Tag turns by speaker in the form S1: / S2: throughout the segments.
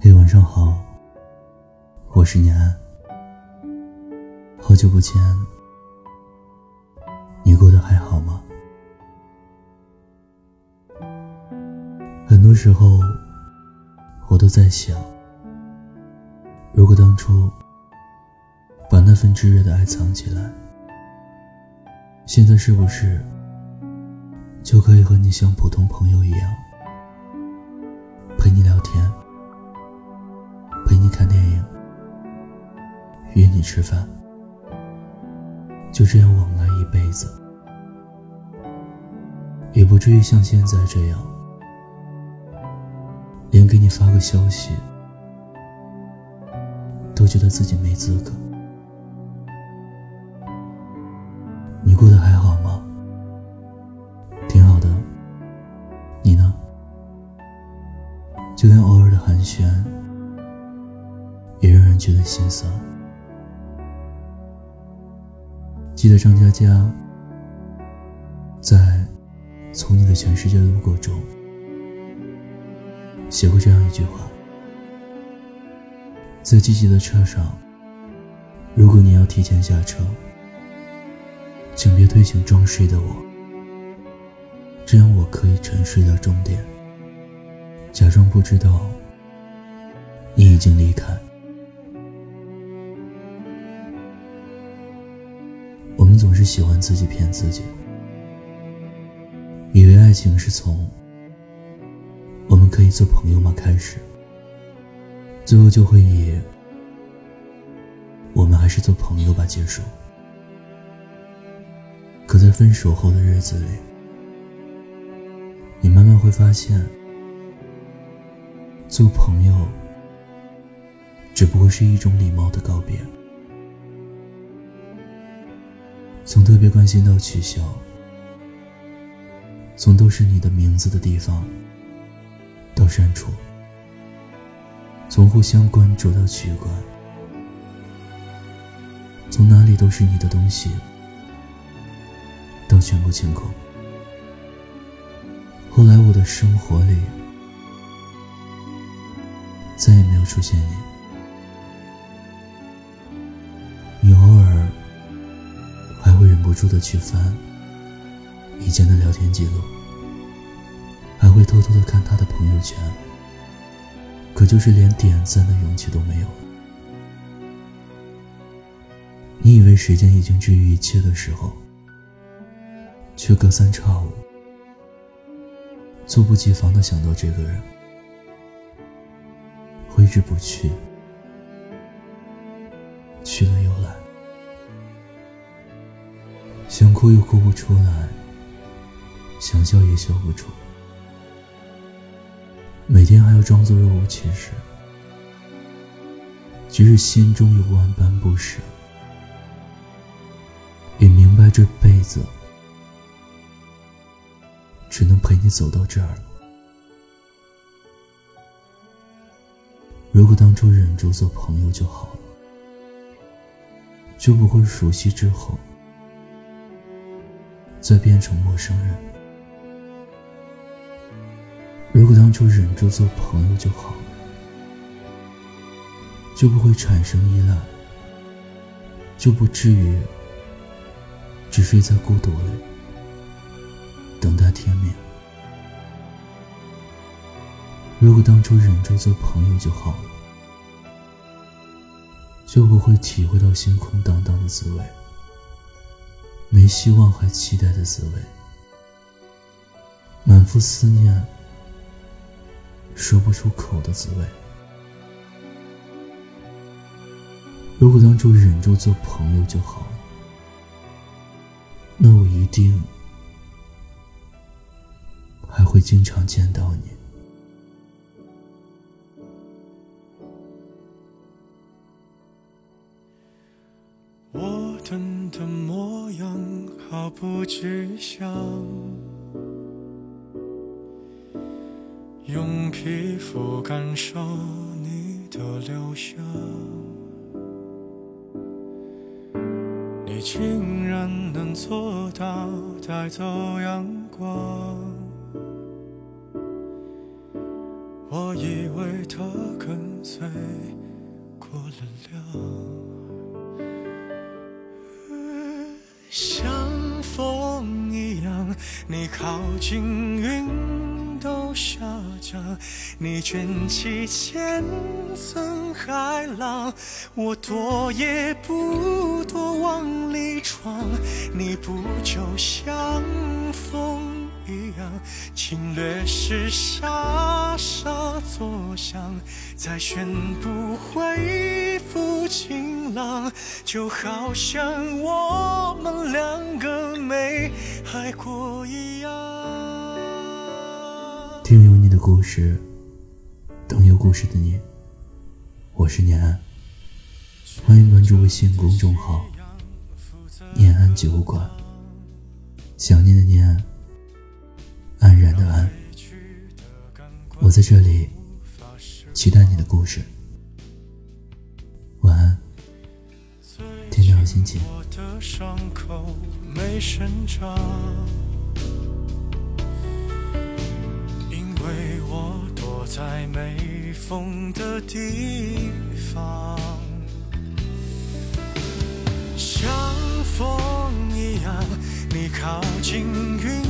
S1: 嘿，晚上好，我是念安，好久不见，你过得还好吗？很多时候，我都在想，如果当初把那份炙热的爱藏起来，现在是不是就可以和你像普通朋友一样，陪你聊天，陪你看电影，约你吃饭，就这样往来一辈子，也不至于像现在这样，连给你发个消息都觉得自己没资格。就连偶尔的寒暄，也让人觉得心酸。记得张嘉佳在《从你的全世界路过》中写过这样一句话：在积极的车上，如果你要提前下车。请别推醒装睡的我，这样我可以沉睡到终点，假装不知道你已经离开。我们总是喜欢自己骗自己，以为爱情是从“我们可以做朋友吗”开始，最后就会以“我们还是做朋友吧”结束。可在分手后的日子里，你慢慢会发现，做朋友只不过是一种礼貌的告别。从特别关心到取消，从都是你的名字的地方到删除，从互相关注到取关，从哪里都是你的东西。到全部清空。后来我的生活里再也没有出现你，你偶尔还会忍不住的去翻以前的聊天记录，还会偷偷的看他的朋友圈，可就是连点赞的勇气都没有。你以为时间已经治愈一切的时候。却隔三差五，猝不及防的想到这个人，挥之不去，去了又来，想哭又哭不出来，想笑也笑不出，每天还要装作若无其事，即使心中有万般不舍，也明白这辈子。只能陪你走到这儿了。如果当初忍住做朋友就好了，就不会熟悉之后再变成陌生人。如果当初忍住做朋友就好了，就不会产生依赖，就不至于只睡在孤独里。等待天明。如果当初忍住做朋友就好了，就不会体会到心空荡荡的滋味，没希望还期待的滋味，满腹思念说不出口的滋味。如果当初忍住做朋友就好了，那我一定。还会经常见到你。
S2: 不去想，用皮肤感受你的留香，你竟然能做到带走阳光。我以为他跟随过了量，像风一样，你靠近云都下降，你卷起千层海浪，我躲也不躲往里闯，你不就像风？一样，侵略时傻傻作响，再宣布恢复晴朗，就好像我们两个没爱过一样。
S1: 听有你的故事，等有故事的你。我是念安，欢迎关注微信公众号“念安酒馆”。想念的念安。安然的安，我在这里，期待你的故事。晚安，天天好心情。
S2: 因为我躲在没风的地方，像风一样，你靠近云。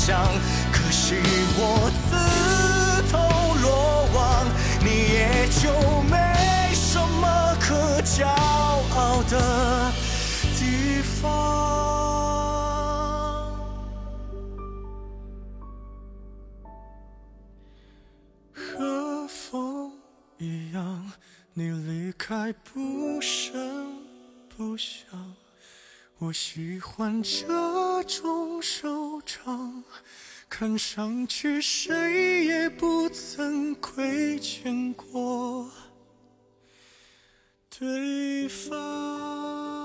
S2: 作响。可惜我自投罗网，你也就没什么可骄傲。的地方，和风一样，你离开不声不响。我喜欢这种收看上去，谁也不曾亏欠过对方。